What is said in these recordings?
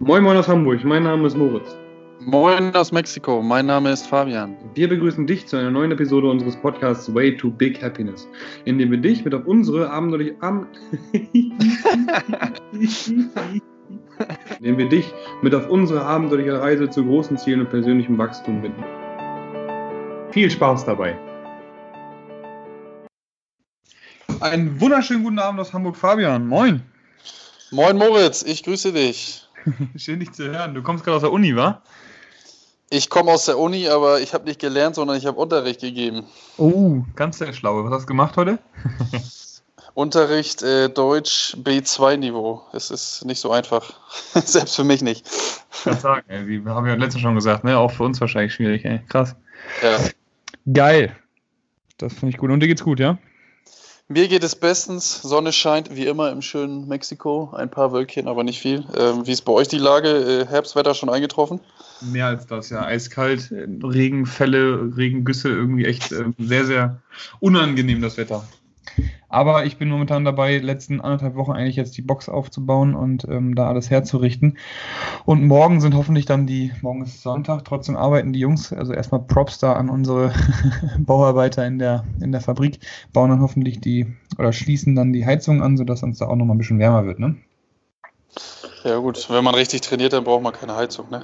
Moin Moin aus Hamburg, mein Name ist Moritz. Moin aus Mexiko, mein Name ist Fabian. Wir begrüßen dich zu einer neuen Episode unseres Podcasts Way to Big Happiness, in dem wir dich mit auf unsere abenteuerliche Am in dem wir dich mit auf unsere abenteuerliche Reise zu großen Zielen und persönlichem Wachstum binden. Viel Spaß dabei. Einen wunderschönen guten Abend aus Hamburg, Fabian. Moin. Moin Moritz, ich grüße dich. Schön dich zu hören. Du kommst gerade aus der Uni, wa? Ich komme aus der Uni, aber ich habe nicht gelernt, sondern ich habe Unterricht gegeben. Oh, ganz sehr schlau. Was hast du gemacht heute? Unterricht äh, Deutsch B2-Niveau. Es ist nicht so einfach. Selbst für mich nicht. Ich kann sagen, ey, wie haben wir letztens schon gesagt, ne? Auch für uns wahrscheinlich schwierig, ey. Krass. Ja. Geil. Das finde ich gut. Und dir geht's gut, ja? Mir geht es bestens. Sonne scheint wie immer im schönen Mexiko. Ein paar Wölkchen, aber nicht viel. Ähm, wie ist bei euch die Lage? Äh, Herbstwetter schon eingetroffen? Mehr als das, ja. Eiskalt, Regenfälle, Regengüsse, irgendwie echt äh, sehr, sehr unangenehm das Wetter. Aber ich bin momentan dabei, letzten anderthalb Wochen eigentlich jetzt die Box aufzubauen und ähm, da alles herzurichten. Und morgen sind hoffentlich dann die, morgen ist Sonntag, trotzdem arbeiten die Jungs, also erstmal Props da an unsere Bauarbeiter in der, in der Fabrik, bauen dann hoffentlich die, oder schließen dann die Heizung an, sodass uns da auch nochmal ein bisschen wärmer wird, ne? Ja gut, wenn man richtig trainiert, dann braucht man keine Heizung, ne?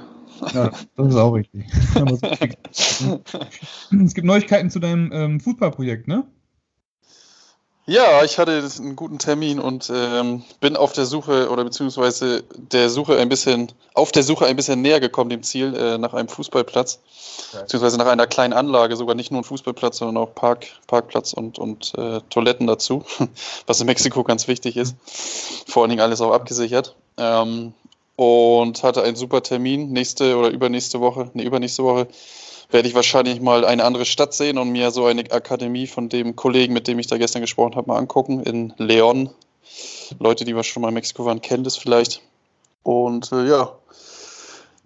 Ja, das ist auch richtig. es gibt Neuigkeiten zu deinem ähm, Fußballprojekt, ne? Ja, ich hatte einen guten Termin und ähm, bin auf der Suche oder beziehungsweise der Suche ein bisschen, auf der Suche ein bisschen näher gekommen dem Ziel äh, nach einem Fußballplatz, okay. beziehungsweise nach einer kleinen Anlage, sogar nicht nur ein Fußballplatz, sondern auch Park, Parkplatz und, und äh, Toiletten dazu, was in Mexiko ganz wichtig ist. Vor allen Dingen alles auch abgesichert. Ähm, und hatte einen super Termin nächste oder übernächste Woche, ne, übernächste Woche werde ich wahrscheinlich mal eine andere Stadt sehen und mir so eine Akademie von dem Kollegen, mit dem ich da gestern gesprochen habe, mal angucken in Leon. Leute, die wir schon mal in Mexiko waren, kennen das vielleicht. Und äh, ja,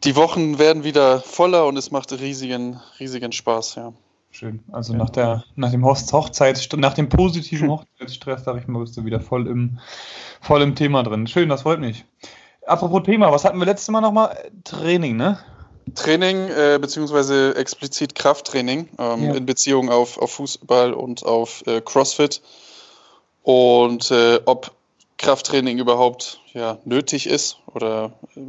die Wochen werden wieder voller und es macht riesigen, riesigen Spaß, ja. Schön. Also nach der, nach dem Hochzeits, nach dem positiven Hochzeitsstress, sag ich mal, bist du wieder voll im, voll im Thema drin. Schön, das freut mich. Apropos Thema, was hatten wir letztes Mal nochmal? Training, ne? Training, äh, beziehungsweise explizit Krafttraining ähm, ja. in Beziehung auf, auf Fußball und auf äh, CrossFit. Und äh, ob Krafttraining überhaupt ja, nötig ist oder äh,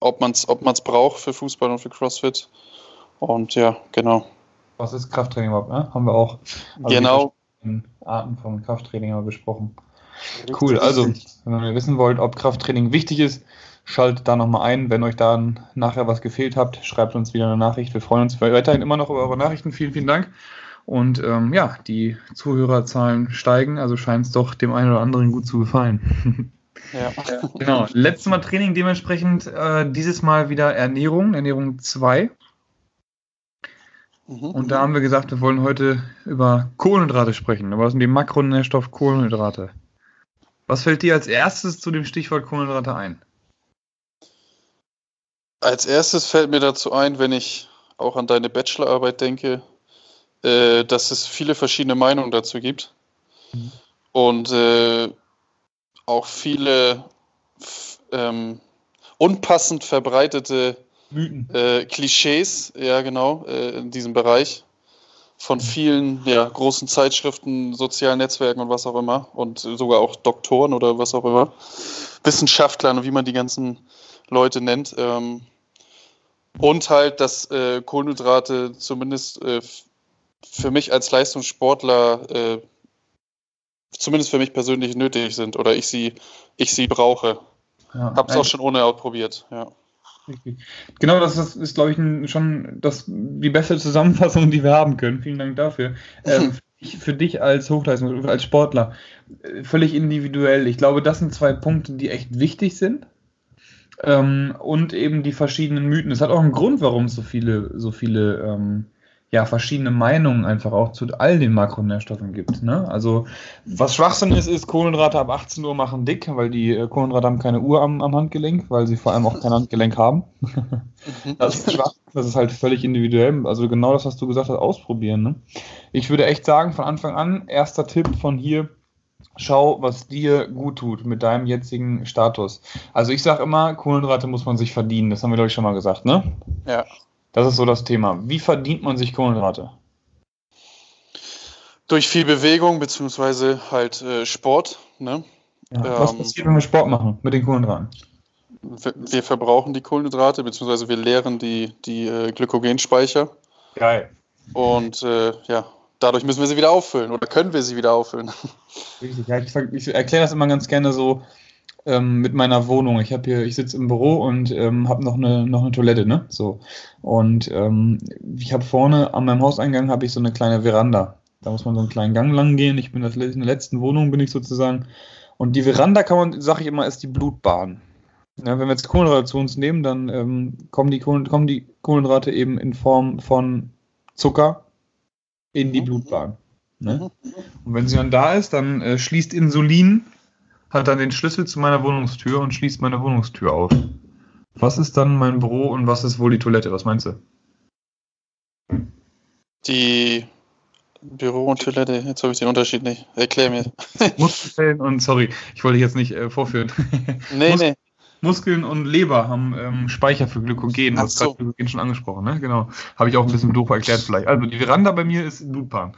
ob man es ob man's braucht für Fußball und für CrossFit. Und ja, genau. Was ist Krafttraining überhaupt? Ne? Haben wir auch also genau. Arten von Krafttraining haben wir besprochen. Cool, also wenn ihr wissen wollt, ob Krafttraining wichtig ist, Schaltet da nochmal ein. Wenn euch da nachher was gefehlt habt, schreibt uns wieder eine Nachricht. Wir freuen uns weiterhin immer noch über eure Nachrichten. Vielen, vielen Dank. Und ähm, ja, die Zuhörerzahlen steigen, also scheint es doch dem einen oder anderen gut zu gefallen. Ja. genau. Letztes Mal Training, dementsprechend äh, dieses Mal wieder Ernährung, Ernährung 2. Mhm. Und da haben wir gesagt, wir wollen heute über Kohlenhydrate sprechen. Was sind die Makronährstoff Kohlenhydrate? Was fällt dir als erstes zu dem Stichwort Kohlenhydrate ein? Als erstes fällt mir dazu ein, wenn ich auch an deine Bachelorarbeit denke, äh, dass es viele verschiedene Meinungen dazu gibt. Mhm. Und äh, auch viele ähm, unpassend verbreitete äh, Klischees, ja genau, äh, in diesem Bereich von vielen ja, großen Zeitschriften, sozialen Netzwerken und was auch immer und sogar auch Doktoren oder was auch immer, Wissenschaftlern und wie man die ganzen Leute nennt. Ähm, und halt, dass äh, Kohlenhydrate zumindest äh, für mich als Leistungssportler äh, zumindest für mich persönlich nötig sind oder ich sie, ich sie brauche. Ja, Hab's auch schon ohne ausprobiert, ja. Genau, das ist, ist glaube ich, schon das, die beste Zusammenfassung, die wir haben können. Vielen Dank dafür. Ähm, für dich als Hochleistung, als Sportler, äh, völlig individuell. Ich glaube, das sind zwei Punkte, die echt wichtig sind. Ähm, und eben die verschiedenen Mythen. Es hat auch einen Grund, warum es so viele, so viele ähm, ja, verschiedene Meinungen einfach auch zu all den Makronährstoffen gibt. Ne? Also was Schwachsinn ist, ist Kohlenhydrate ab 18 Uhr machen dick, weil die äh, Kohlenhydrate haben keine Uhr am, am, Handgelenk, weil sie vor allem auch kein Handgelenk haben. Mhm. das ist schwach. Das ist halt völlig individuell. Also genau das, was du gesagt hast, ausprobieren. Ne? Ich würde echt sagen, von Anfang an, erster Tipp von hier, schau, was dir gut tut mit deinem jetzigen Status. Also ich sage immer, Kohlenhydrate muss man sich verdienen. Das haben wir, glaube ich, schon mal gesagt, ne? Ja. Das ist so das Thema. Wie verdient man sich Kohlenhydrate? Durch viel Bewegung, beziehungsweise halt äh, Sport, ne? Ja. Was ähm, passiert, wenn wir Sport machen mit den Kohlenhydraten? Wir verbrauchen die Kohlenhydrate, beziehungsweise wir leeren die, die äh, Glykogenspeicher. Geil. Und äh, ja, dadurch müssen wir sie wieder auffüllen oder können wir sie wieder auffüllen. Richtig, ja, ich, ich erkläre das immer ganz gerne so ähm, mit meiner Wohnung. Ich habe hier, ich sitze im Büro und ähm, habe noch eine, noch eine Toilette, ne? So. Und ähm, ich habe vorne an meinem Hauseingang habe ich so eine kleine Veranda. Da muss man so einen kleinen Gang lang gehen. Ich bin das, in der letzten Wohnung, bin ich sozusagen. Und die Veranda kann man, sage ich immer, ist die Blutbahn. Ja, wenn wir jetzt Kohlenhydrate zu uns nehmen, dann ähm, kommen, die kommen die Kohlenhydrate eben in Form von Zucker, in die mhm. Blutbahn. Ne? Mhm. Und wenn sie dann da ist, dann äh, schließt Insulin, hat dann den Schlüssel zu meiner Wohnungstür und schließt meine Wohnungstür auf. Was ist dann mein Büro und was ist wohl die Toilette? Was meinst du? Die Büro und Toilette, jetzt habe ich den Unterschied nicht. Erklär mir. Muskeln und, sorry, ich wollte jetzt nicht äh, vorführen. Nee, nee. Muskeln und Leber haben ähm, Speicher für Glykogen. Du hast so. gerade Glykogen schon angesprochen, ne? Genau. Habe ich auch ein bisschen doof erklärt vielleicht. Also die Veranda bei mir ist Blutbahn.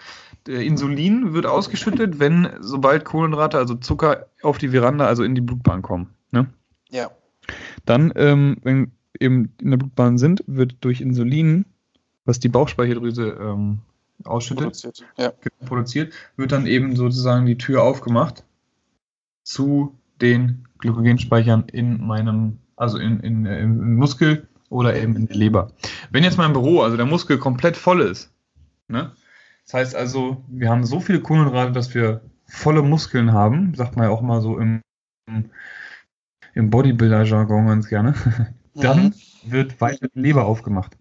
Der Insulin wird ausgeschüttet, wenn sobald Kohlenhydrate, also Zucker, auf die Veranda, also in die Blutbahn kommen. Ne? Ja. Dann, ähm, wenn eben in der Blutbahn sind, wird durch Insulin, was die Bauchspeicheldrüse ähm, ausschüttet, produziert, ja. produziert, wird dann eben sozusagen die Tür aufgemacht zu den Glykogenspeichern in meinem, also in, in, im Muskel oder eben in der Leber. Wenn jetzt mein Büro, also der Muskel komplett voll ist, ne? Das heißt also, wir haben so viele Kohlenhydrate, dass wir volle Muskeln haben, sagt man ja auch mal so im, im Bodybuilder-Jargon ganz gerne, dann mhm. wird weiter die Leber aufgemacht.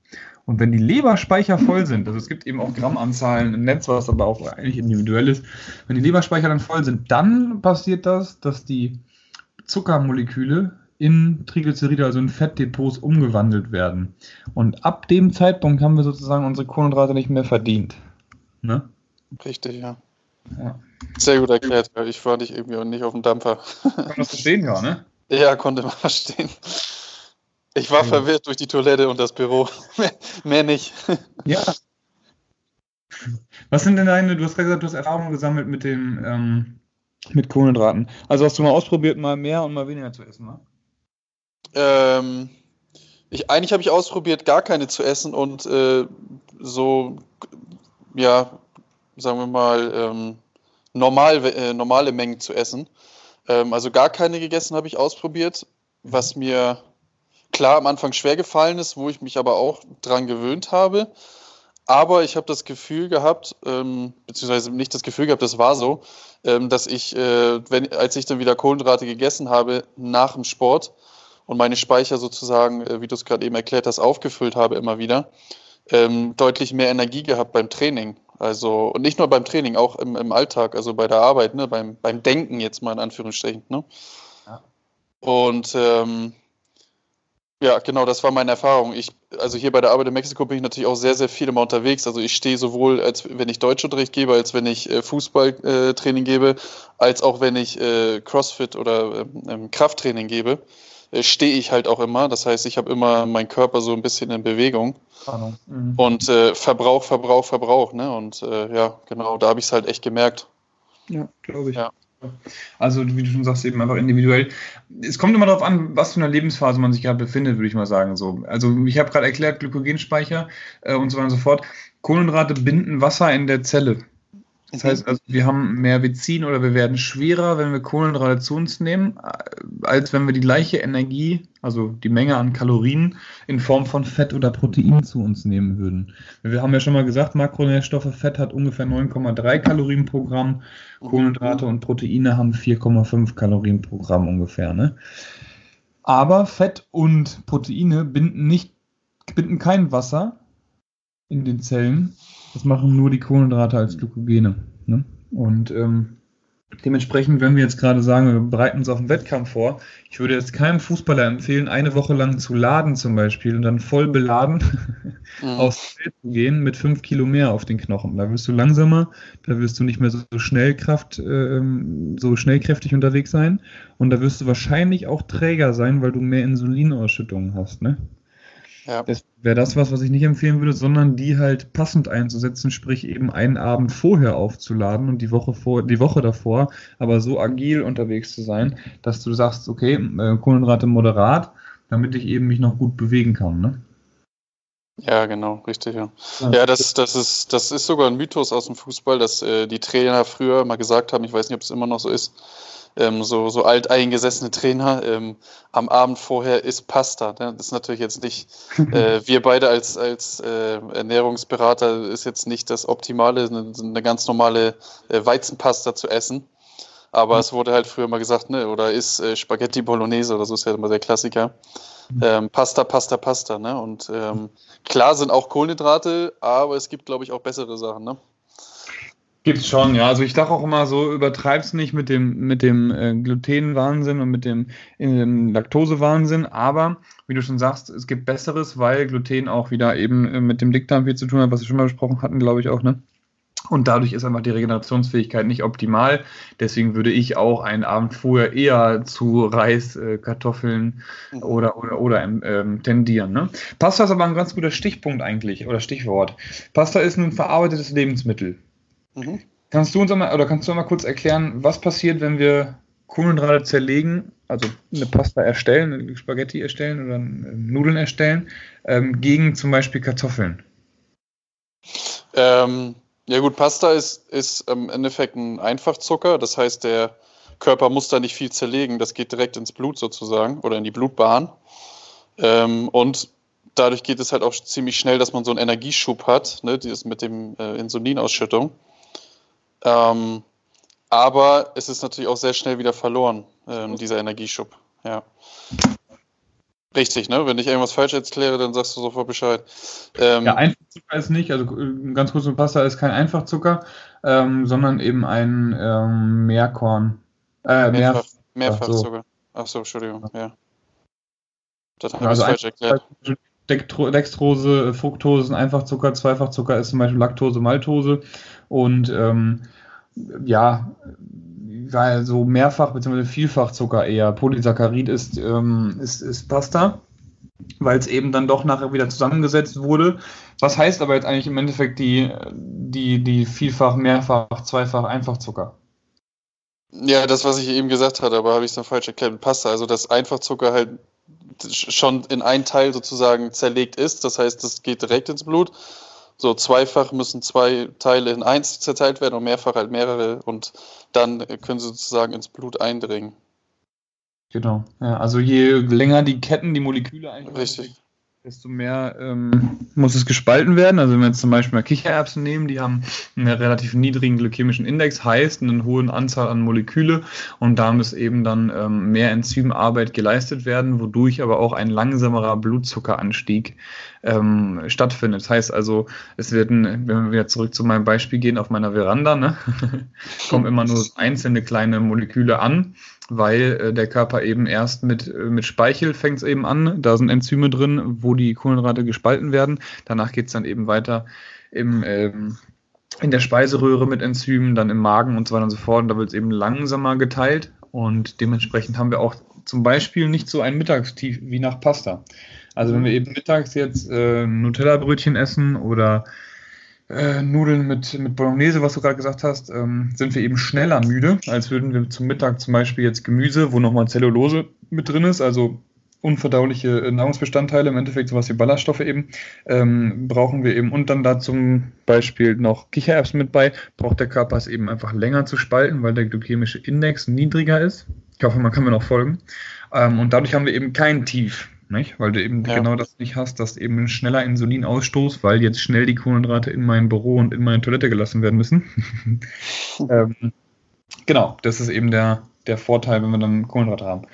Und wenn die Leberspeicher voll sind, also es gibt eben auch Grammanzahlen im Netz, was aber auch eigentlich individuell ist, wenn die Leberspeicher dann voll sind, dann passiert das, dass die Zuckermoleküle in Triglyceride, also in Fettdepots, umgewandelt werden. Und ab dem Zeitpunkt haben wir sozusagen unsere Kohlenhydrate nicht mehr verdient. Ne? Richtig, ja. ja. Sehr gut erklärt. Ich war nicht irgendwie nicht auf dem Dampfer. Man das verstehen, ja, ne? Ja, konnte man verstehen. Ich war ja. verwirrt durch die Toilette und das Büro. mehr, mehr nicht. Ja. Was sind denn deine, du hast gerade gesagt, du hast Erfahrungen gesammelt mit dem, ähm, mit Kohlenhydraten. Also hast du mal ausprobiert, mal mehr und mal weniger zu essen, ne? Ähm, ich, eigentlich habe ich ausprobiert, gar keine zu essen und äh, so, ja, sagen wir mal, ähm, normal, äh, normale Mengen zu essen. Ähm, also gar keine gegessen habe ich ausprobiert, was mir klar am Anfang schwer gefallen ist, wo ich mich aber auch dran gewöhnt habe. Aber ich habe das Gefühl gehabt, ähm, beziehungsweise nicht das Gefühl gehabt, das war so, ähm, dass ich, äh, wenn, als ich dann wieder Kohlenhydrate gegessen habe nach dem Sport und meine Speicher sozusagen, äh, wie du es gerade eben erklärt hast, aufgefüllt habe immer wieder, ähm, deutlich mehr Energie gehabt beim Training. Also, und nicht nur beim Training, auch im, im Alltag, also bei der Arbeit, ne, beim, beim Denken jetzt mal in Anführungsstrichen. Ne? Ja. Und ähm, ja, genau, das war meine Erfahrung. Ich, also hier bei der Arbeit in Mexiko bin ich natürlich auch sehr, sehr viel immer unterwegs. Also ich stehe sowohl, als wenn ich Deutschunterricht gebe, als wenn ich äh, Fußballtraining äh, gebe, als auch wenn ich äh, Crossfit oder ähm, Krafttraining gebe, äh, stehe ich halt auch immer. Das heißt, ich habe immer meinen Körper so ein bisschen in Bewegung. Mhm. Und äh, Verbrauch, Verbrauch, Verbrauch. Ne? Und äh, ja, genau, da habe ich es halt echt gemerkt. Ja, glaube ich. Ja. Also, wie du schon sagst, eben einfach individuell. Es kommt immer darauf an, was für eine Lebensphase man sich gerade befindet, würde ich mal sagen. So. Also, ich habe gerade erklärt, Glykogenspeicher äh, und so weiter und so fort. Kohlenhydrate binden Wasser in der Zelle. Das heißt also, wir haben mehr Benzin oder wir werden schwerer, wenn wir Kohlenhydrate zu uns nehmen, als wenn wir die gleiche Energie, also die Menge an Kalorien, in Form von Fett oder Protein zu uns nehmen würden. Wir haben ja schon mal gesagt, Makronährstoffe, Fett hat ungefähr 9,3 Kalorien pro Gramm, Kohlenhydrate und Proteine haben 4,5 Kalorien pro Gramm ungefähr. Ne? Aber Fett und Proteine binden nicht, binden kein Wasser in den Zellen, das machen nur die Kohlenhydrate als Glykogene. Ne? Und ähm, Dementsprechend, wenn wir jetzt gerade sagen, wir bereiten uns auf einen Wettkampf vor, ich würde jetzt keinem Fußballer empfehlen, eine Woche lang zu laden zum Beispiel und dann voll beladen mhm. aufs Feld zu gehen mit fünf Kilo mehr auf den Knochen. Da wirst du langsamer, da wirst du nicht mehr so, so Schnellkraft, äh, so schnellkräftig unterwegs sein und da wirst du wahrscheinlich auch träger sein, weil du mehr Insulinausschüttungen hast, ne? Ja. Das wäre das was, was ich nicht empfehlen würde, sondern die halt passend einzusetzen, sprich eben einen Abend vorher aufzuladen und die Woche vor, die Woche davor, aber so agil unterwegs zu sein, dass du sagst, okay, äh, Kohlenhydrate moderat, damit ich eben mich noch gut bewegen kann, ne? Ja, genau, richtig, ja. Ja, das, das, ist, das ist sogar ein Mythos aus dem Fußball, dass äh, die Trainer früher mal gesagt haben, ich weiß nicht, ob es immer noch so ist, ähm, so, so alteingesessene Trainer, ähm, am Abend vorher isst Pasta. Ne? Das ist natürlich jetzt nicht, äh, wir beide als, als äh, Ernährungsberater ist jetzt nicht das Optimale, eine, eine ganz normale äh, Weizenpasta zu essen. Aber mhm. es wurde halt früher mal gesagt, ne, oder ist äh, Spaghetti Bolognese oder so ist ja immer der Klassiker. Mhm. Ähm, Pasta, Pasta, Pasta, ne? Und ähm, klar sind auch Kohlenhydrate, aber es gibt, glaube ich, auch bessere Sachen, ne? Gibt's schon, ja. Also ich dachte auch immer so, übertreib's nicht mit dem, mit dem äh, Gluten-Wahnsinn und mit dem, dem Laktose-Wahnsinn, aber wie du schon sagst, es gibt Besseres, weil Gluten auch wieder eben äh, mit dem Dickdarm viel zu tun hat, was wir schon mal besprochen hatten, glaube ich auch, ne? Und dadurch ist einfach die Regenerationsfähigkeit nicht optimal. Deswegen würde ich auch einen Abend vorher eher zu Reis, äh, Kartoffeln mhm. oder, oder, oder ähm, tendieren. Ne? Pasta ist aber ein ganz guter Stichpunkt eigentlich oder Stichwort. Pasta ist ein verarbeitetes Lebensmittel. Mhm. Kannst du uns einmal, oder kannst du mal kurz erklären, was passiert, wenn wir Kohlenhydrate zerlegen, also eine Pasta erstellen, eine Spaghetti erstellen oder Nudeln erstellen, ähm, gegen zum Beispiel Kartoffeln? Ähm, ja gut, Pasta ist, ist im Endeffekt ein Einfachzucker, das heißt, der Körper muss da nicht viel zerlegen, das geht direkt ins Blut sozusagen oder in die Blutbahn. Ähm, und dadurch geht es halt auch ziemlich schnell, dass man so einen Energieschub hat, ne, dieses mit dem äh, Insulinausschüttung. Ähm, aber es ist natürlich auch sehr schnell wieder verloren, ähm, dieser Energieschub. Ja. Richtig, ne? Wenn ich irgendwas falsch erkläre, dann sagst du sofort Bescheid. Ähm, ja, Einfachzucker ist nicht, also äh, ganz kurz, Pasta ist kein Einfachzucker, ähm, sondern eben ein ähm, Mehrkorn. Äh, Mehrfach, Mehrfachzucker. Ach so, Entschuldigung, ja. Das habe also ich falsch erklärt. Dextrose, Fructose ist ein Einfachzucker, Zweifachzucker ist zum Beispiel Laktose, Maltose und ähm, ja, weil so mehrfach bzw. vielfachzucker eher Polysaccharid ist, ähm, ist, ist Pasta, weil es eben dann doch nachher wieder zusammengesetzt wurde. Was heißt aber jetzt eigentlich im Endeffekt die, die, die Vielfach, Mehrfach, Zweifach, Einfachzucker? Ja, das, was ich eben gesagt hatte, aber habe ich es dann falsch erklärt. Pasta, also dass Einfachzucker halt schon in ein Teil sozusagen zerlegt ist. Das heißt, das geht direkt ins Blut. So zweifach müssen zwei Teile in eins zerteilt werden und mehrfach halt mehrere und dann können sie sozusagen ins Blut eindringen. Genau. Ja, also je länger die Ketten, die Moleküle eigentlich Richtig desto mehr ähm, muss es gespalten werden. Also wenn wir jetzt zum Beispiel mal Kichererbsen nehmen, die haben einen relativ niedrigen glykämischen Index, heißt eine hohe Anzahl an Moleküle und da muss eben dann ähm, mehr Enzymarbeit geleistet werden, wodurch aber auch ein langsamerer Blutzuckeranstieg ähm, stattfindet. Das heißt also, es werden, wenn wir wieder zurück zu meinem Beispiel gehen, auf meiner Veranda, ne, kommen immer nur einzelne kleine Moleküle an weil äh, der Körper eben erst mit, äh, mit Speichel fängt es eben an. Da sind Enzyme drin, wo die Kohlenhydrate gespalten werden. Danach geht es dann eben weiter im, ähm, in der Speiseröhre mit Enzymen, dann im Magen und so weiter und so fort. Und da wird es eben langsamer geteilt. Und dementsprechend haben wir auch zum Beispiel nicht so ein Mittagstief wie nach Pasta. Also wenn wir eben mittags jetzt äh, Nutella-Brötchen essen oder äh, Nudeln mit, mit Bolognese, was du gerade gesagt hast, ähm, sind wir eben schneller müde, als würden wir zum Mittag zum Beispiel jetzt Gemüse, wo nochmal Zellulose mit drin ist, also unverdauliche äh, Nahrungsbestandteile, im Endeffekt sowas wie Ballaststoffe eben, ähm, brauchen wir eben. Und dann da zum Beispiel noch Kichererbsen mit bei, braucht der Körper es eben einfach länger zu spalten, weil der glykämische Index niedriger ist. Ich hoffe, man kann mir noch folgen. Ähm, und dadurch haben wir eben kein Tief nicht? Weil du eben ja. genau das nicht hast, dass eben ein schneller Insulinausstoß, weil jetzt schnell die Kohlenhydrate in mein Büro und in meine Toilette gelassen werden müssen. ähm, genau, das ist eben der, der Vorteil, wenn wir dann Kohlenhydrate haben.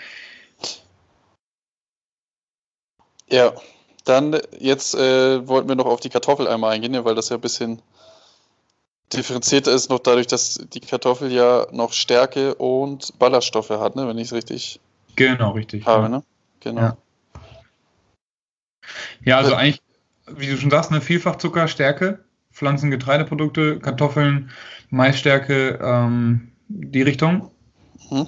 Ja, dann jetzt äh, wollten wir noch auf die Kartoffel einmal eingehen, weil das ja ein bisschen differenzierter ist noch dadurch, dass die Kartoffel ja noch Stärke und Ballaststoffe hat, ne? wenn ich es richtig genau, richtig, habe. Ja. Ne? Genau. Ja. Ja, also eigentlich, wie du schon sagst, eine Vielfachzucker, Stärke, Pflanzen, Getreideprodukte, Kartoffeln, Maisstärke, ähm, die Richtung. Mhm.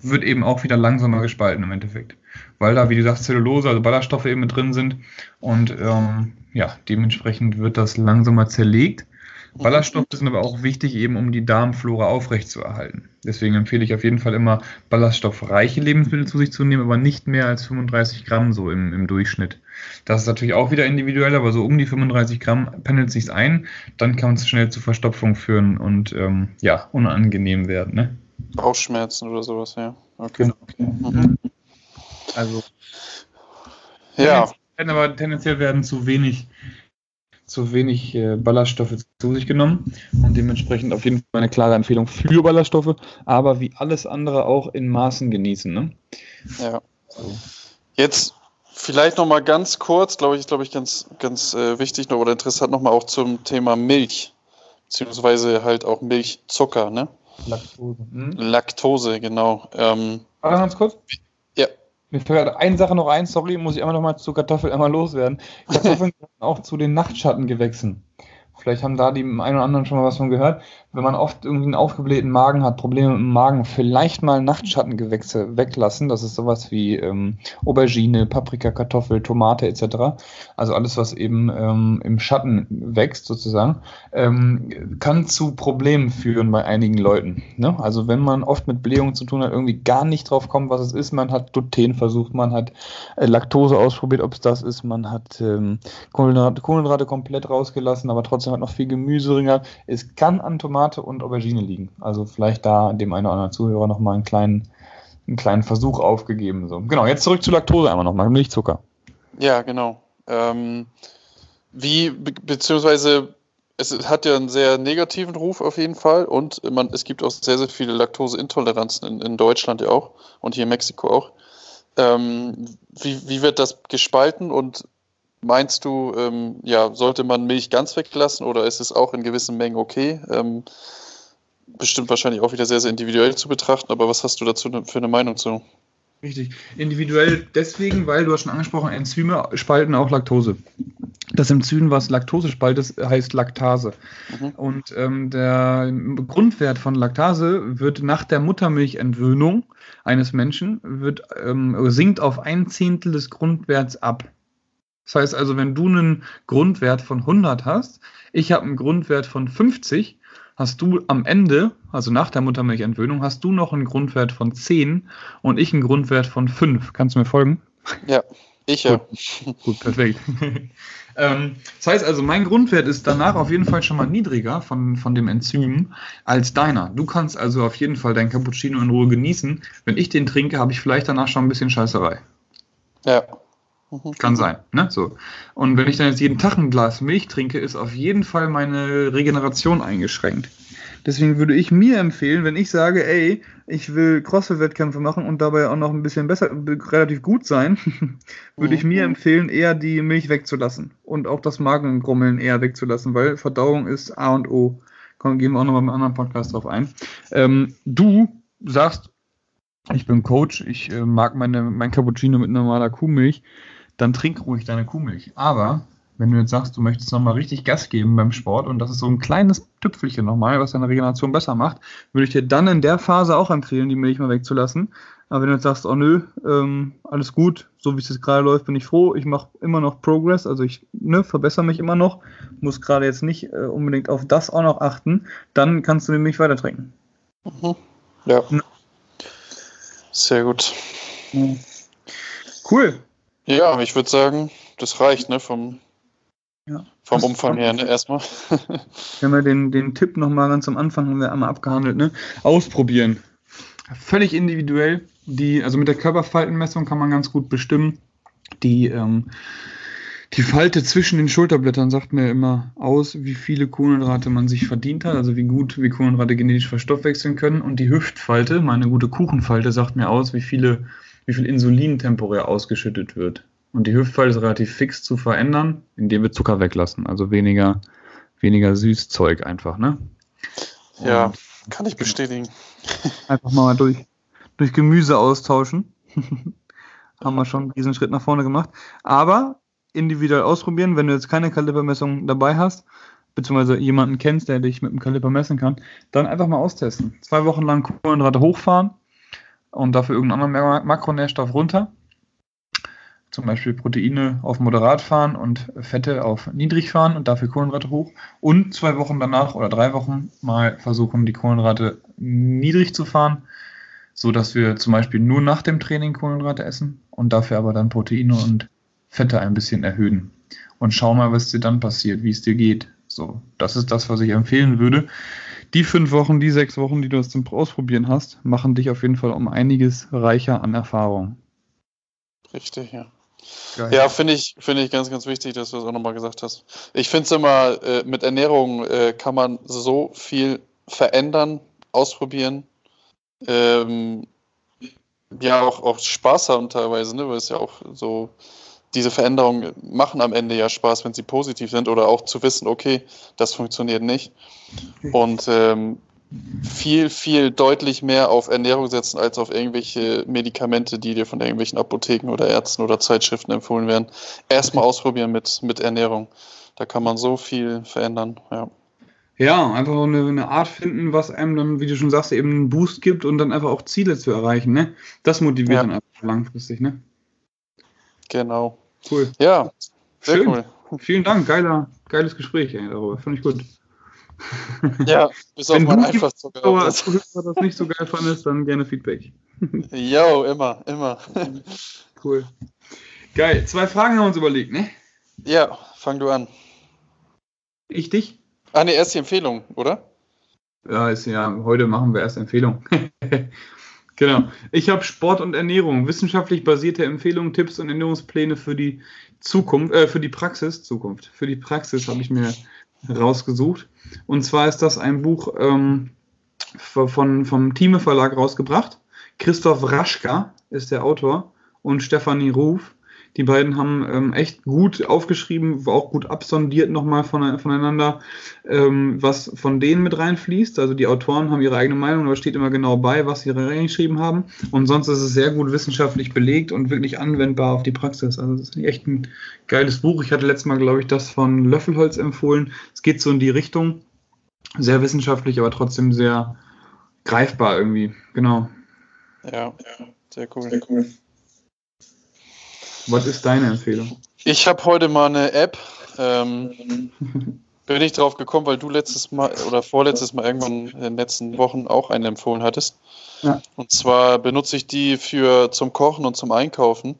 Wird eben auch wieder langsamer gespalten im Endeffekt. Weil da, wie du sagst, Zellulose, also Ballaststoffe eben mit drin sind. Und ähm, ja, dementsprechend wird das langsamer zerlegt. Ballaststoffe sind aber auch wichtig, eben um die Darmflora aufrechtzuerhalten. Deswegen empfehle ich auf jeden Fall immer, ballaststoffreiche Lebensmittel zu sich zu nehmen, aber nicht mehr als 35 Gramm so im, im Durchschnitt. Das ist natürlich auch wieder individuell, aber so um die 35 Gramm pendelt sich ein. Dann kann es schnell zu Verstopfung führen und ähm, ja, unangenehm werden. Ne? Bauchschmerzen oder sowas, ja. Okay. Genau. Mhm. Also. Ja. Aber tendenziell werden zu wenig zu wenig äh, Ballaststoffe zu sich genommen und dementsprechend auf jeden Fall eine klare Empfehlung für Ballaststoffe, aber wie alles andere auch in Maßen genießen. Ne? Ja. So. Jetzt vielleicht noch mal ganz kurz, glaube ich, ist glaube ich ganz ganz äh, wichtig noch oder interessant noch mal auch zum Thema Milch beziehungsweise halt auch Milchzucker, ne? Laktose. Hm? Laktose, genau. Ähm, Warte ganz kurz. Mir fällt gerade eine Sache noch ein, sorry, muss ich einmal noch mal zu Kartoffeln einmal loswerden. Kartoffeln gehören auch zu den Nachtschattengewächsen. Vielleicht haben da die einen oder anderen schon mal was von gehört wenn man oft irgendwie einen aufgeblähten Magen hat, Probleme mit dem Magen, vielleicht mal Nachtschattengewächse weglassen. Das ist sowas wie ähm, Aubergine, Paprika, Kartoffel, Tomate etc. Also alles, was eben ähm, im Schatten wächst sozusagen, ähm, kann zu Problemen führen bei einigen Leuten. Ne? Also wenn man oft mit Blähungen zu tun hat, irgendwie gar nicht drauf kommt, was es ist. Man hat Gluten versucht, man hat äh, Laktose ausprobiert, ob es das ist. Man hat ähm, Kohlenhydrate, Kohlenhydrate komplett rausgelassen, aber trotzdem hat noch viel Gemüse drin. Es kann an Tomate und Aubergine liegen. Also vielleicht da dem einen oder anderen Zuhörer nochmal einen kleinen, einen kleinen Versuch aufgegeben. So. Genau, jetzt zurück zu Laktose einmal nochmal, Milchzucker. Ja, genau. Ähm, wie, be beziehungsweise es hat ja einen sehr negativen Ruf auf jeden Fall und man, es gibt auch sehr, sehr viele Laktoseintoleranzen in, in Deutschland ja auch und hier in Mexiko auch. Ähm, wie, wie wird das gespalten und Meinst du, ähm, ja, sollte man Milch ganz weglassen oder ist es auch in gewissen Mengen okay? Ähm, bestimmt wahrscheinlich auch wieder sehr, sehr individuell zu betrachten, aber was hast du dazu ne, für eine Meinung zu? Richtig. Individuell deswegen, weil du hast schon angesprochen, Enzyme spalten auch Laktose. Das Enzym, was Laktose spaltet, heißt Laktase. Mhm. Und ähm, der Grundwert von Laktase wird nach der Muttermilchentwöhnung eines Menschen wird, ähm, sinkt auf ein Zehntel des Grundwerts ab. Das heißt also, wenn du einen Grundwert von 100 hast, ich habe einen Grundwert von 50, hast du am Ende, also nach der Muttermilchentwöhnung, hast du noch einen Grundwert von 10 und ich einen Grundwert von 5. Kannst du mir folgen? Ja, ich ja. Gut, gut perfekt. ähm, das heißt also, mein Grundwert ist danach auf jeden Fall schon mal niedriger von, von dem Enzym als deiner. Du kannst also auf jeden Fall dein Cappuccino in Ruhe genießen. Wenn ich den trinke, habe ich vielleicht danach schon ein bisschen Scheißerei. Ja. Kann sein. Ne? So. Und wenn ich dann jetzt jeden Tag ein Glas Milch trinke, ist auf jeden Fall meine Regeneration eingeschränkt. Deswegen würde ich mir empfehlen, wenn ich sage, ey, ich will CrossFit-Wettkämpfe machen und dabei auch noch ein bisschen besser, relativ gut sein, würde ich mir mhm. empfehlen, eher die Milch wegzulassen und auch das Magengrummeln eher wegzulassen, weil Verdauung ist A und O. Komm, gehen wir auch noch mal im anderen Podcast drauf ein. Ähm, du sagst, ich bin Coach, ich äh, mag meine, mein Cappuccino mit normaler Kuhmilch dann trink ruhig deine Kuhmilch. Aber wenn du jetzt sagst, du möchtest nochmal richtig Gas geben beim Sport und das ist so ein kleines Tüpfelchen nochmal, was deine Regeneration besser macht, würde ich dir dann in der Phase auch empfehlen, die Milch mal wegzulassen. Aber wenn du jetzt sagst, oh nö, ähm, alles gut, so wie es jetzt gerade läuft, bin ich froh, ich mache immer noch Progress, also ich ne, verbessere mich immer noch, muss gerade jetzt nicht äh, unbedingt auf das auch noch achten, dann kannst du die Milch weiter trinken. Mhm. Ja. ja. Sehr gut. Cool. Ja, ich würde sagen, das reicht, ne, vom, ja. vom Umfang her, ne, erstmal. Wenn wir den, den Tipp nochmal ganz am Anfang haben wir einmal abgehandelt, ne? Ausprobieren. Völlig individuell. Die, also mit der Körperfaltenmessung kann man ganz gut bestimmen. Die, ähm, die Falte zwischen den Schulterblättern sagt mir immer aus, wie viele Kohlenhydrate man sich verdient hat, also wie gut wie Kohlenhydrate genetisch verstoffwechseln können. Und die Hüftfalte, meine gute Kuchenfalte, sagt mir aus, wie viele wie viel Insulin temporär ausgeschüttet wird. Und die Hüftfalte ist relativ fix zu verändern, indem wir Zucker weglassen. Also weniger, weniger Süßzeug einfach, ne? Ja, kann ich bestätigen. Einfach mal durch, durch Gemüse austauschen. Haben wir schon diesen Schritt nach vorne gemacht. Aber individuell ausprobieren, wenn du jetzt keine Kalibermessung dabei hast, beziehungsweise jemanden kennst, der dich mit dem Kaliber messen kann, dann einfach mal austesten. Zwei Wochen lang Kohlenhydrate hochfahren und dafür irgendeinen anderen Makronährstoff runter. Zum Beispiel Proteine auf moderat fahren und Fette auf niedrig fahren und dafür Kohlenhydrate hoch. Und zwei Wochen danach oder drei Wochen mal versuchen, die Kohlenhydrate niedrig zu fahren, sodass wir zum Beispiel nur nach dem Training Kohlenhydrate essen und dafür aber dann Proteine und Fette ein bisschen erhöhen. Und schau mal, was dir dann passiert, wie es dir geht. So, das ist das, was ich empfehlen würde. Die fünf Wochen, die sechs Wochen, die du zum Ausprobieren hast, machen dich auf jeden Fall um einiges reicher an Erfahrung. Richtig, ja. Geil. Ja, finde ich, finde ich ganz, ganz wichtig, dass du das auch nochmal gesagt hast. Ich finde es immer, äh, mit Ernährung äh, kann man so viel verändern, ausprobieren. Ähm, ja, auch, auch Spaß haben teilweise, ne? weil es ja auch so diese Veränderungen machen am Ende ja Spaß, wenn sie positiv sind oder auch zu wissen, okay, das funktioniert nicht. Und ähm, viel, viel deutlich mehr auf Ernährung setzen als auf irgendwelche Medikamente, die dir von irgendwelchen Apotheken oder Ärzten oder Zeitschriften empfohlen werden. Erstmal ausprobieren mit, mit Ernährung. Da kann man so viel verändern, ja. Ja, einfach eine, eine Art finden, was einem dann, wie du schon sagst, eben einen Boost gibt und dann einfach auch Ziele zu erreichen, ne? Das motiviert ja. dann einfach langfristig, ne? Genau. Cool. Ja, sehr Schön. cool. Vielen Dank, geiler, geiles Gespräch ey, darüber. Finde ich gut. Ja, bis auf mein Einfachzucker. Aber als du das nicht so geil fandest, dann gerne Feedback. Jo, immer, immer. Cool. Geil. Zwei Fragen haben wir uns überlegt, ne? Ja, fang du an. Ich dich? Ah, ne, erst die Empfehlung, oder? Ja, ist ja, heute machen wir erst Empfehlung. Genau. Ich habe Sport und Ernährung, wissenschaftlich basierte Empfehlungen, Tipps und Ernährungspläne für die Zukunft, äh, für die Praxis, Zukunft, für die Praxis habe ich mir rausgesucht. Und zwar ist das ein Buch ähm, von, vom Thieme Verlag rausgebracht. Christoph Raschka ist der Autor und Stefanie Ruf. Die beiden haben ähm, echt gut aufgeschrieben, auch gut absondiert nochmal von, voneinander, ähm, was von denen mit reinfließt. Also die Autoren haben ihre eigene Meinung, aber steht immer genau bei, was sie reingeschrieben haben. Und sonst ist es sehr gut wissenschaftlich belegt und wirklich anwendbar auf die Praxis. Also das ist echt ein geiles Buch. Ich hatte letztes Mal, glaube ich, das von Löffelholz empfohlen. Es geht so in die Richtung. Sehr wissenschaftlich, aber trotzdem sehr greifbar irgendwie. Genau. Ja, sehr cool. Sehr cool. Was ist deine Empfehlung? Ich habe heute mal eine App. Ähm, bin ich drauf gekommen, weil du letztes Mal oder vorletztes Mal irgendwann in den letzten Wochen auch eine empfohlen hattest. Ja. Und zwar benutze ich die für zum Kochen und zum Einkaufen.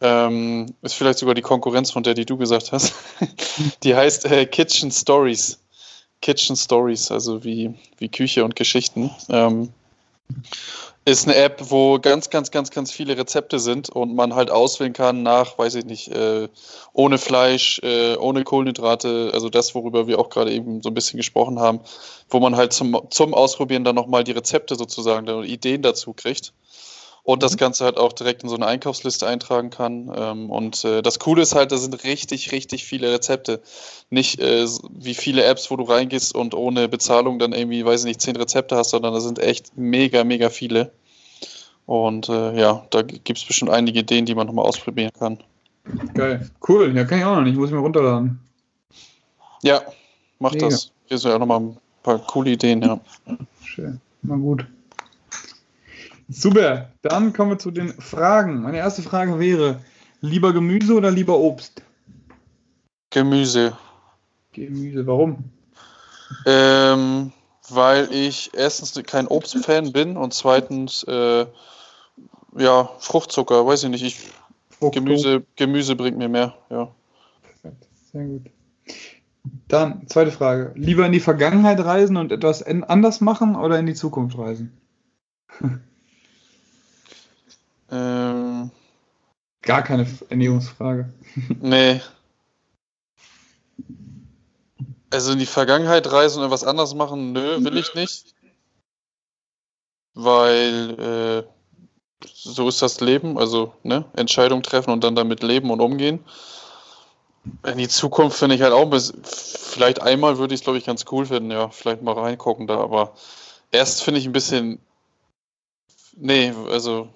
Ähm, ist vielleicht sogar die Konkurrenz von der, die du gesagt hast. die heißt äh, Kitchen Stories. Kitchen Stories, also wie, wie Küche und Geschichten. Ähm, ist eine App, wo ganz, ganz, ganz, ganz viele Rezepte sind und man halt auswählen kann nach, weiß ich nicht, äh, ohne Fleisch, äh, ohne Kohlenhydrate, also das, worüber wir auch gerade eben so ein bisschen gesprochen haben, wo man halt zum, zum Ausprobieren dann nochmal die Rezepte sozusagen, Ideen dazu kriegt und das mhm. Ganze halt auch direkt in so eine Einkaufsliste eintragen kann. Ähm, und äh, das Coole ist halt, da sind richtig, richtig viele Rezepte. Nicht äh, wie viele Apps, wo du reingehst und ohne Bezahlung dann irgendwie, weiß ich nicht, zehn Rezepte hast, sondern da sind echt mega, mega viele. Und äh, ja, da gibt es bestimmt einige Ideen, die man nochmal ausprobieren kann. Geil. Cool. Ja, kann ich auch noch nicht. Muss ich mal runterladen. Ja, mach Mega. das. Hier sind ja nochmal ein paar coole Ideen, ja. Schön. Na gut. Super, dann kommen wir zu den Fragen. Meine erste Frage wäre: Lieber Gemüse oder lieber Obst? Gemüse. Gemüse, warum? Ähm, weil ich erstens kein Obstfan bin und zweitens, äh, ja, Fruchtzucker, weiß ich nicht. Ich, Gemüse, Gemüse bringt mir mehr, ja. Perfekt, sehr gut. Dann, zweite Frage. Lieber in die Vergangenheit reisen und etwas anders machen oder in die Zukunft reisen? Ähm, Gar keine Ernährungsfrage. Nee. Also in die Vergangenheit reisen und etwas anderes machen, nö, will ich nicht. Weil äh, so ist das Leben, also ne, Entscheidung treffen und dann damit leben und umgehen. In die Zukunft finde ich halt auch, vielleicht einmal würde ich es, glaube ich, ganz cool finden, ja, vielleicht mal reingucken da, aber erst finde ich ein bisschen, nee, also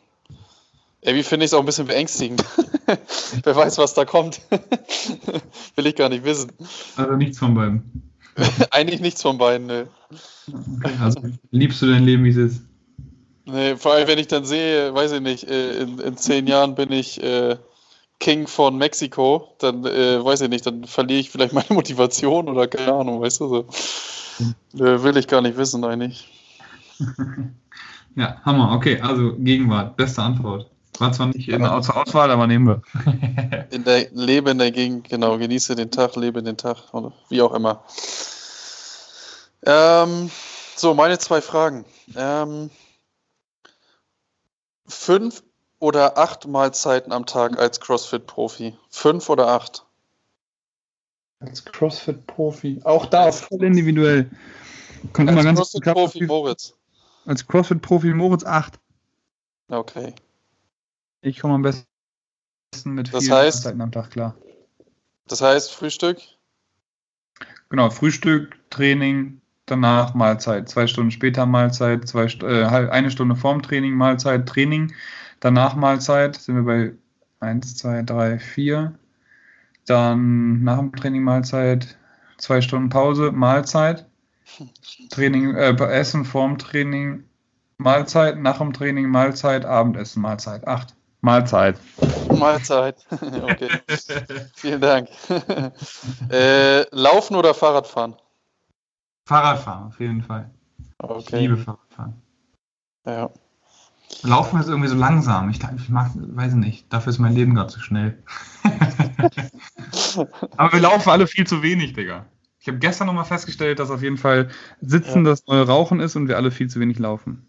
irgendwie finde ich es auch ein bisschen beängstigend. Wer weiß, was da kommt. Will ich gar nicht wissen. Also nichts von beiden. Eigentlich nichts von beiden, ne. Okay, also liebst du dein Leben, wie es ist? Nee, vor allem, wenn ich dann sehe, weiß ich nicht, äh, in, in zehn Jahren bin ich äh, King von Mexiko, dann äh, weiß ich nicht, dann verliere ich vielleicht meine Motivation oder keine Ahnung, weißt du so. Äh, will ich gar nicht wissen, eigentlich. ja, Hammer, okay, also Gegenwart, beste Antwort. War zwar nicht in, zur Auswahl, aber nehmen wir. in der, lebe in der Gegend, genau, genieße den Tag, lebe den Tag, oder wie auch immer. Ähm, so, meine zwei Fragen. Ähm, fünf oder acht Mahlzeiten am Tag als CrossFit-Profi? Fünf oder acht? Als CrossFit-Profi. Auch da voll individuell. Kommt als CrossFit-Profi Moritz. Als CrossFit-Profi Moritz acht. Okay. Ich komme am besten mit das vier heißt, Mahlzeiten am Tag klar. Das heißt Frühstück? Genau, Frühstück, Training, danach Mahlzeit. Zwei Stunden später Mahlzeit, zwei, äh, eine Stunde vorm Training Mahlzeit, Training, danach Mahlzeit, sind wir bei 1, 2, 3, 4. Dann nach dem Training Mahlzeit, zwei Stunden Pause, Mahlzeit. Training, äh, Essen vorm Training, Mahlzeit, nach dem Training Mahlzeit, Abendessen, Mahlzeit. Acht. Mahlzeit. Mahlzeit. okay. Vielen Dank. äh, laufen oder Fahrradfahren? Fahrradfahren, auf jeden Fall. Okay. Ich liebe Fahrradfahren. Ja. Laufen ist irgendwie so langsam. Ich, ich mag, weiß nicht, dafür ist mein Leben gerade zu schnell. Aber wir laufen alle viel zu wenig, Digga. Ich habe gestern nochmal festgestellt, dass auf jeden Fall Sitzen ja. das neue Rauchen ist und wir alle viel zu wenig laufen.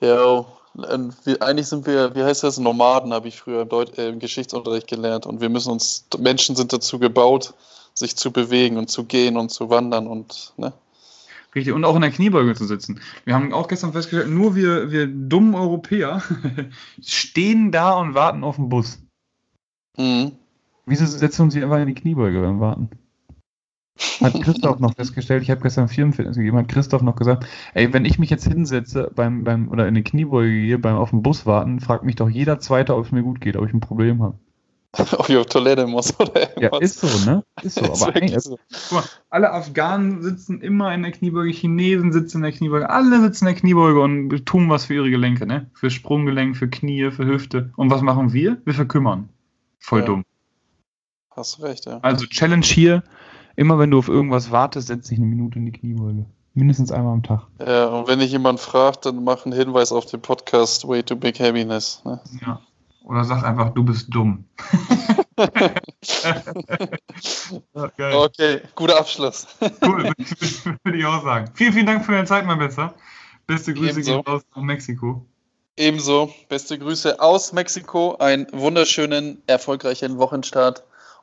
Ja, wir, eigentlich sind wir, wie heißt das, Nomaden, habe ich früher im, Deut äh, im Geschichtsunterricht gelernt. Und wir müssen uns, Menschen sind dazu gebaut, sich zu bewegen und zu gehen und zu wandern und, ne? Richtig, und auch in der Kniebeuge zu sitzen. Wir haben auch gestern festgestellt, nur wir, wir dummen Europäer stehen da und warten auf den Bus. Mhm. Wieso setzen wir uns hier einfach in die Kniebeuge beim Warten? Hat Christoph noch festgestellt, ich habe gestern Firmenfitness gegeben, hat Christoph noch gesagt, ey, wenn ich mich jetzt hinsetze beim, beim, oder in die Kniebeuge gehe, beim auf den Bus warten, fragt mich doch jeder Zweite, ob es mir gut geht, ob ich ein Problem habe. Ob ich auf Toilette muss oder irgendwas. Ja, ist so, ne? Ist so. Aber ist so. Guck mal, alle Afghanen sitzen immer in der Kniebeuge, Chinesen sitzen in der Kniebeuge, alle sitzen in der Kniebeuge und tun was für ihre Gelenke, ne? Für Sprunggelenk, für Knie, für Hüfte. Und was machen wir? Wir verkümmern. Voll ja. dumm. Hast recht, ja. Also Challenge hier, immer wenn du auf irgendwas wartest, setz dich eine Minute in die Kniebeuge. Mindestens einmal am Tag. Ja, und wenn dich jemand fragt, dann mach einen Hinweis auf den Podcast Way to Big Happiness. Ne? Ja. Oder sag einfach, du bist dumm. okay. okay, guter Abschluss. cool, würde ich auch sagen. Vielen, vielen Dank für deine Zeit, mein Bester. Beste Grüße Ebenso. gehen raus nach Mexiko. Ebenso, beste Grüße aus Mexiko. Einen wunderschönen, erfolgreichen Wochenstart